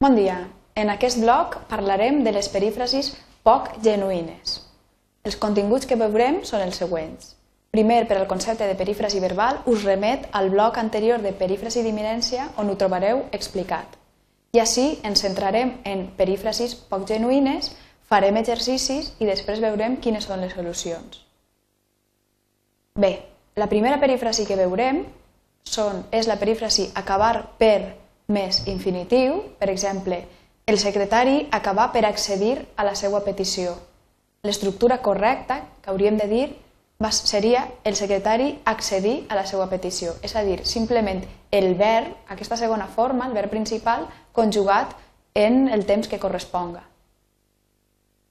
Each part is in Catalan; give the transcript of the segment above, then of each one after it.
Bon dia. En aquest bloc parlarem de les perífrasis poc genuïnes. Els continguts que veurem són els següents. Primer, per al concepte de perífrasi verbal, us remet al bloc anterior de perífrasi d'imminència on ho trobareu explicat. I així ens centrarem en perífrasis poc genuïnes, farem exercicis i després veurem quines són les solucions. Bé, la primera perífrasi que veurem són, és la perífrasi acabar per més infinitiu, per exemple, el secretari acaba per accedir a la seva petició. L'estructura correcta, que hauríem de dir, seria el secretari accedir a la seva petició. És a dir, simplement el verb, aquesta segona forma, el verb principal, conjugat en el temps que corresponga.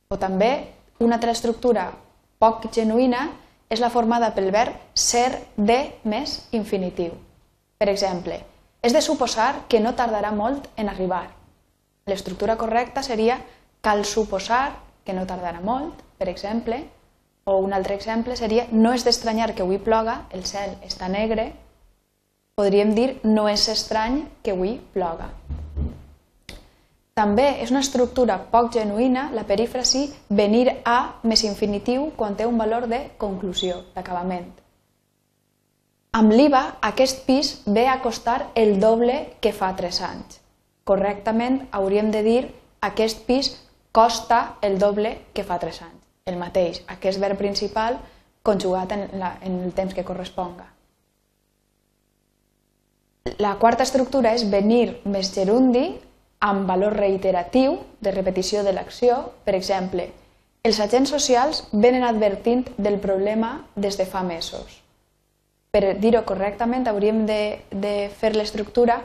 O també, una altra estructura poc genuïna és la formada pel verb ser de més infinitiu. Per exemple, és de suposar que no tardarà molt en arribar. L'estructura correcta seria cal suposar que no tardarà molt, per exemple, o un altre exemple seria no és d'estranyar que avui ploga, el cel està negre. Podríem dir no és estrany que avui ploga. També és una estructura poc genuïna la perífrasi venir a més infinitiu quan té un valor de conclusió, d'acabament. Amb l'IVA, aquest pis ve a costar el doble que fa 3 anys. Correctament hauríem de dir aquest pis costa el doble que fa 3 anys. El mateix, aquest verb principal conjugat en, la, en el temps que corresponga. La quarta estructura és venir més gerundi amb valor reiteratiu de repetició de l'acció. Per exemple, els agents socials venen advertint del problema des de fa mesos per dir-ho correctament, hauríem de, de fer l'estructura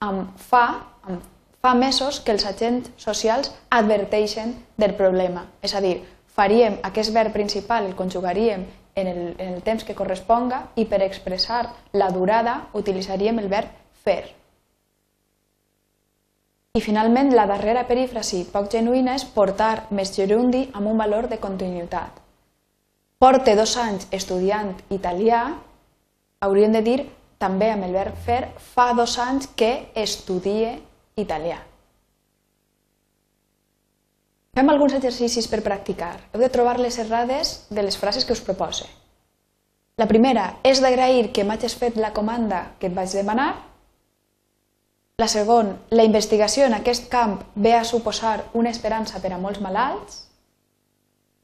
amb fa, amb fa mesos que els agents socials adverteixen del problema. És a dir, faríem aquest verb principal, el conjugaríem en el, en el temps que corresponga i per expressar la durada utilitzaríem el verb fer. I finalment, la darrera perífrasi poc genuïna és portar més gerundi amb un valor de continuïtat. Porte dos anys estudiant italià hauríem de dir també amb el verb fer fa dos anys que estudie italià. Fem alguns exercicis per practicar. Heu de trobar les errades de les frases que us propose. La primera és d'agrair que m'hagis fet la comanda que et vaig demanar. La segona, la investigació en aquest camp ve a suposar una esperança per a molts malalts.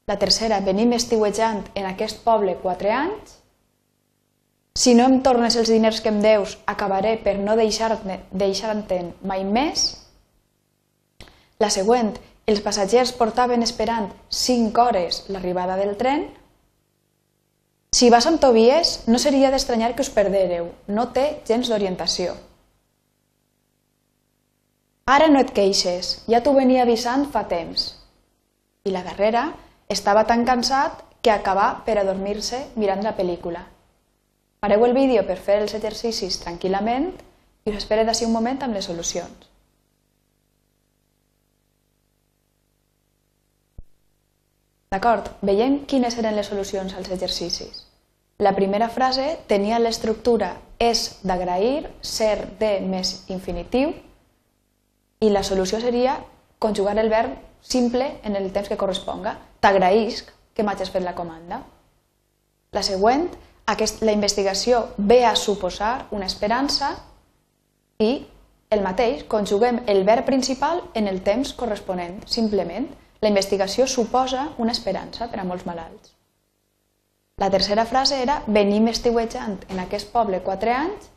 La tercera, venim estiuejant en aquest poble quatre anys. Si no em tornes els diners que em deus, acabaré per no deixar-te'n deixar mai més. La següent, els passatgers portaven esperant 5 hores l'arribada del tren. Si vas amb Tobies, no seria d'estranyar que us perdereu, no té gens d'orientació. Ara no et queixes, ja t'ho venia avisant fa temps. I la darrera, estava tan cansat que acabà per adormir-se mirant la pel·lícula. Pareu el vídeo per fer els exercicis tranquil·lament i us espero d'ací un moment amb les solucions. D'acord, veiem quines eren les solucions als exercicis. La primera frase tenia l'estructura és d'agrair, ser de més infinitiu, i la solució seria conjugar el verb simple en el temps que corresponga. T'agraïsc que m'hagis fet la comanda. La següent aquest, la investigació ve a suposar una esperança i el mateix, conjuguem el verb principal en el temps corresponent. Simplement, la investigació suposa una esperança per a molts malalts. La tercera frase era venim estiuejant en aquest poble quatre anys.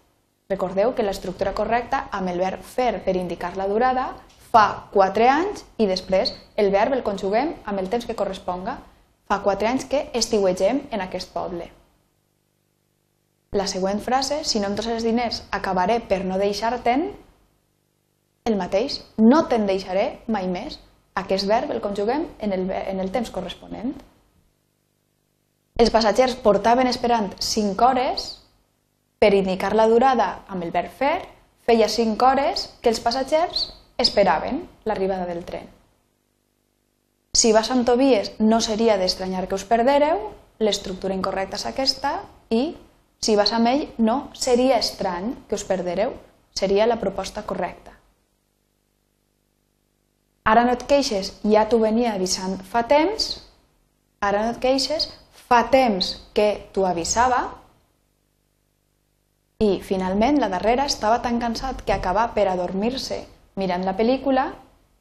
Recordeu que l'estructura correcta amb el verb fer per indicar la durada fa quatre anys i després el verb el conjuguem amb el temps que corresponga. Fa quatre anys que estiuegem en aquest poble. La següent frase, si no em els diners, acabaré per no deixar-te'n, el mateix, no te'n deixaré mai més. Aquest verb el conjuguem en el, en el temps corresponent. Els passatgers portaven esperant 5 hores per indicar la durada amb el verb fer, feia 5 hores que els passatgers esperaven l'arribada del tren. Si vas amb Tobies no seria d'estranyar que us perdereu, l'estructura incorrecta és aquesta i si vas amb ell, no seria estrany que us perdereu, seria la proposta correcta. Ara no et queixes, ja t'ho venia avisant fa temps, ara no et queixes, fa temps que t'ho avisava, i finalment la darrera estava tan cansat que acabà per adormir-se mirant la pel·lícula,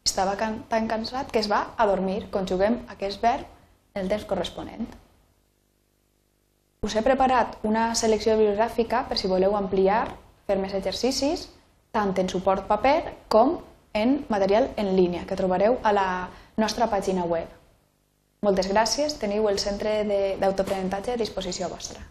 estava tan cansat que es va adormir. Conjuguem aquest verb en el temps corresponent. Us he preparat una selecció bibliogràfica per si voleu ampliar, fer més exercicis, tant en suport paper com en material en línia que trobareu a la nostra pàgina web. Moltes gràcies, teniu el centre d'autoaprenentatge a disposició vostra.